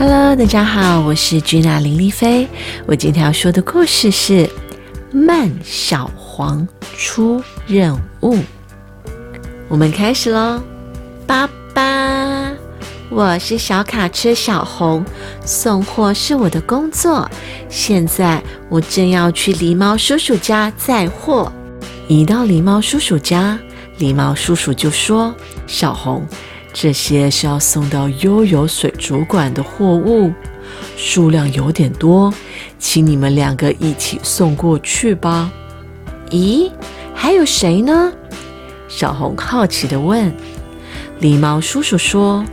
Hello，大家好，我是君娜林丽菲。我今天要说的故事是《慢小黄出任务》。我们开始喽！爸爸，我是小卡车小红，送货是我的工作。现在我正要去狸猫叔叔家载货。一到狸猫叔叔家，狸猫叔叔就说：“小红。”这些是要送到悠游水族馆的货物，数量有点多，请你们两个一起送过去吧。咦，还有谁呢？小红好奇地问。狸猫叔叔说：“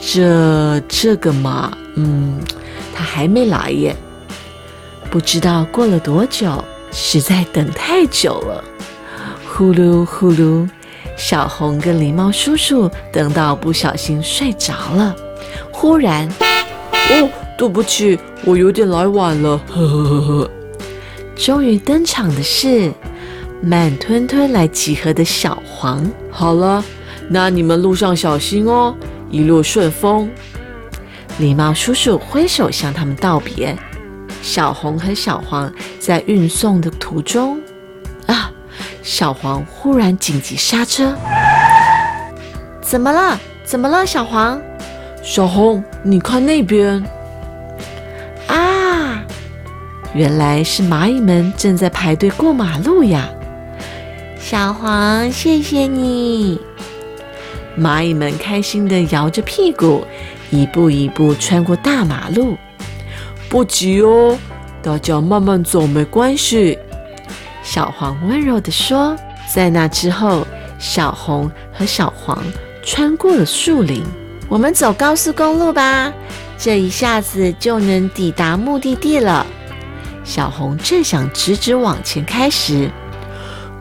这这个嘛，嗯，他还没来耶。不知道过了多久，实在等太久了。呼噜呼噜。”小红跟狸猫叔叔等到不小心睡着了，忽然，哦，对不起，我有点来晚了。呵呵呵呵。终于登场的是慢吞吞来集合的小黄。好了，那你们路上小心哦，一路顺风。狸猫叔叔挥手向他们道别。小红和小黄在运送的途中。小黄忽然紧急刹车，怎么了？怎么了？小黄，小红，你看那边啊！原来是蚂蚁们正在排队过马路呀！小黄，谢谢你！蚂蚁们开心地摇着屁股，一步一步穿过大马路。不急哦，大家慢慢走，没关系。小黄温柔地说：“在那之后，小红和小黄穿过了树林。我们走高速公路吧，这一下子就能抵达目的地了。”小红正想直直往前开时，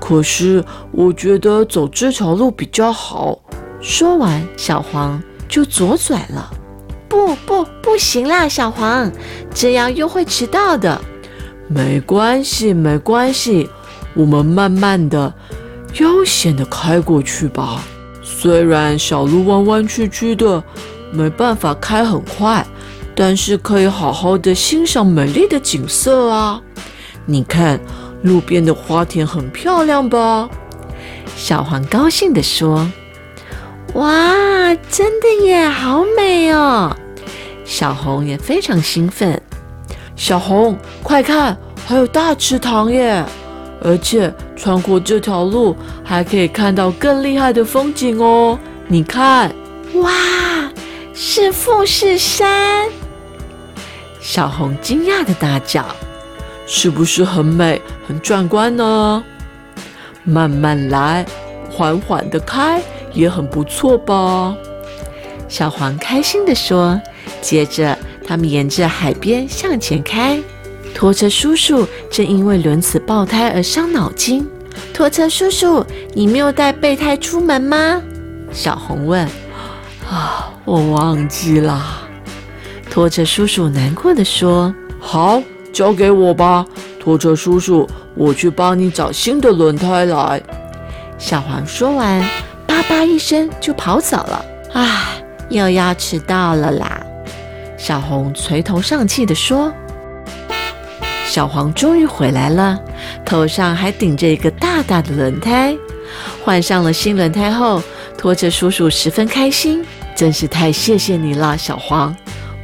可是我觉得走这条路比较好。说完，小黄就左转了。不不，不行啦，小黄，这样又会迟到的。没关系，没关系。我们慢慢的、悠闲的开过去吧。虽然小路弯弯曲曲的，没办法开很快，但是可以好好的欣赏美丽的景色啊！你看，路边的花田很漂亮吧？小黄高兴地说：“哇，真的耶，好美哦！”小红也非常兴奋。小红，快看，还有大池塘耶！而且穿过这条路，还可以看到更厉害的风景哦！你看，哇，是富士山！小红惊讶的大叫：“是不是很美、很壮观呢？”慢慢来，缓缓的开，也很不错吧？小黄开心的说。接着，他们沿着海边向前开。拖车叔叔正因为轮子爆胎而伤脑筋。拖车叔叔，你没有带备胎出门吗？小红问。啊，我忘记了。拖车叔叔难过的说。好，交给我吧，拖车叔叔，我去帮你找新的轮胎来。小黄说完，叭叭一声就跑走了。啊，又要迟到了啦。小红垂头丧气的说。小黄终于回来了，头上还顶着一个大大的轮胎。换上了新轮胎后，拖车叔叔十分开心，真是太谢谢你了，小黄。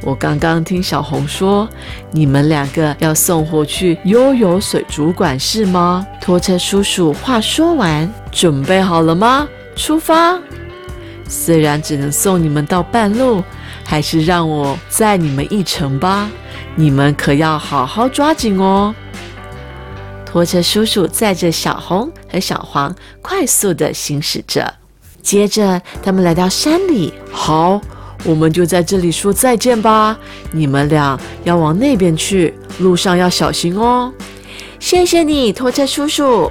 我刚刚听小红说，你们两个要送货去悠游水族馆是吗？拖车叔叔话说完，准备好了吗？出发。虽然只能送你们到半路，还是让我载你们一程吧。你们可要好好抓紧哦！拖车叔叔载着小红和小黄快速的行驶着。接着，他们来到山里。好，我们就在这里说再见吧。你们俩要往那边去，路上要小心哦。谢谢你，拖车叔叔。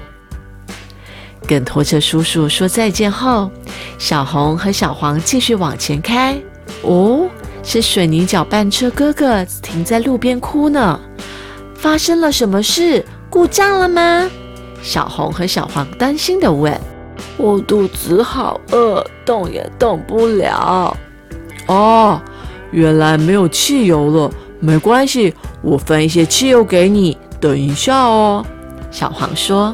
跟拖车叔叔说再见后，小红和小黄继续往前开。哦。是水泥搅拌车哥哥停在路边哭呢，发生了什么事？故障了吗？小红和小黄担心的问。我肚子好饿，动也动不了。哦，原来没有汽油了，没关系，我分一些汽油给你。等一下哦，小黄说：“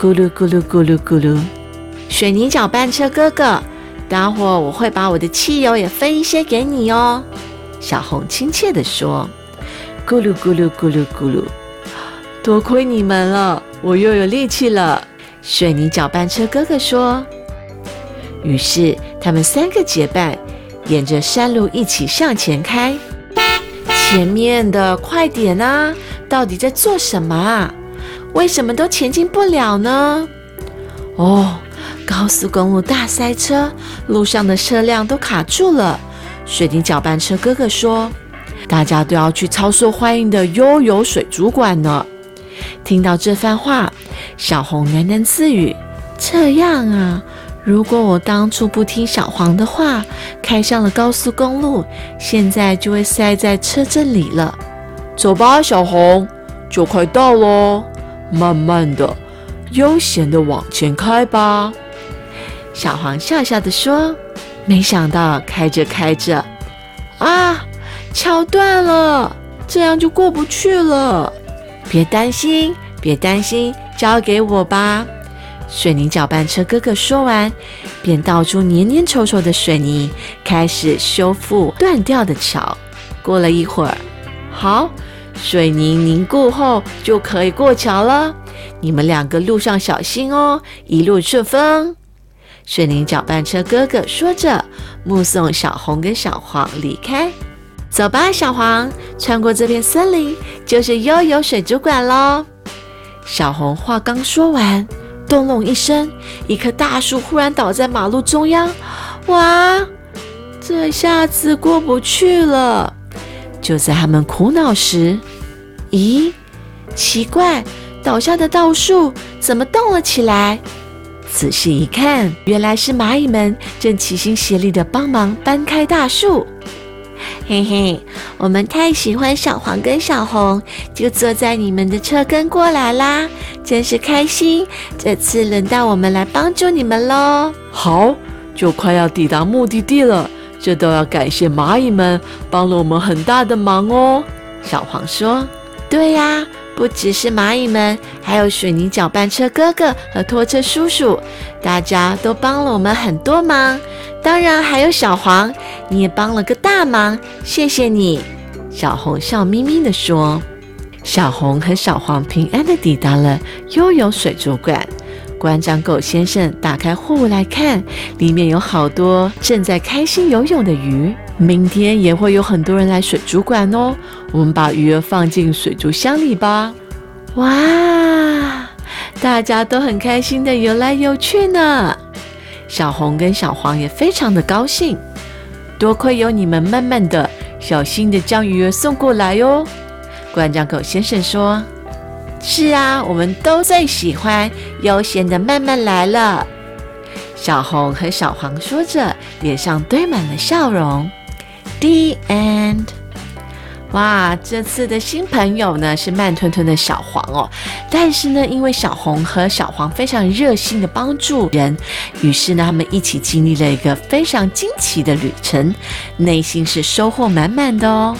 咕噜咕噜咕噜咕噜，水泥搅拌车哥哥，待会儿我会把我的汽油也分一些给你哦。”小红亲切地说：“咕噜咕噜咕噜咕噜，多亏你们了，我又有力气了。”水泥搅拌车哥哥说。于是他们三个结伴，沿着山路一起向前开。前面的快点啊！到底在做什么啊？为什么都前进不了呢？哦，高速公路大塞车，路上的车辆都卡住了。水泥搅拌车哥哥说：“大家都要去超受欢迎的悠游水族馆呢。”听到这番话，小红喃喃自语：“这样啊。”如果我当初不听小黄的话，开上了高速公路，现在就会塞在车阵里了。走吧，小红，就快到喽。慢慢的，悠闲的往前开吧。小黄笑笑的说：“没想到开着开着，啊，桥断了，这样就过不去了。别担心，别担心，交给我吧。”水泥搅拌车哥哥说完，便倒出黏黏稠稠的水泥，开始修复断掉的桥。过了一会儿，好，水泥凝固后就可以过桥了。你们两个路上小心哦，一路顺风。水泥搅拌车哥哥说着，目送小红跟小黄离开。走吧，小黄，穿过这片森林就是悠游水族馆喽。小红话刚说完。咚隆一声，一棵大树忽然倒在马路中央。哇，这下子过不去了！就在他们苦恼时，咦，奇怪，倒下的稻树怎么动了起来？仔细一看，原来是蚂蚁们正齐心协力地帮忙搬开大树。嘿嘿，我们太喜欢小黄跟小红，就坐在你们的车跟过来啦，真是开心。这次轮到我们来帮助你们喽。好，就快要抵达目的地了，这都要感谢蚂蚁们帮了我们很大的忙哦。小黄说：“对呀，不只是蚂蚁们，还有水泥搅拌车哥哥和拖车叔叔，大家都帮了我们很多忙。”当然还有小黄，你也帮了个大忙，谢谢你。小红笑眯眯地说：“小红和小黄平安地抵达了悠游水族馆。馆长狗先生打开货物来看，里面有好多正在开心游泳的鱼。明天也会有很多人来水族馆哦。我们把鱼儿放进水族箱里吧。哇，大家都很开心的游来游去呢。”小红跟小黄也非常的高兴，多亏有你们慢慢的、小心的将鱼儿送过来哟。馆长狗先生说：“是啊，我们都最喜欢悠闲的慢慢来了。”小红和小黄说着，脸上堆满了笑容。The end. 哇，这次的新朋友呢是慢吞吞的小黄哦，但是呢，因为小红和小黄非常热心的帮助人，于是呢，他们一起经历了一个非常惊奇的旅程，内心是收获满满的哦。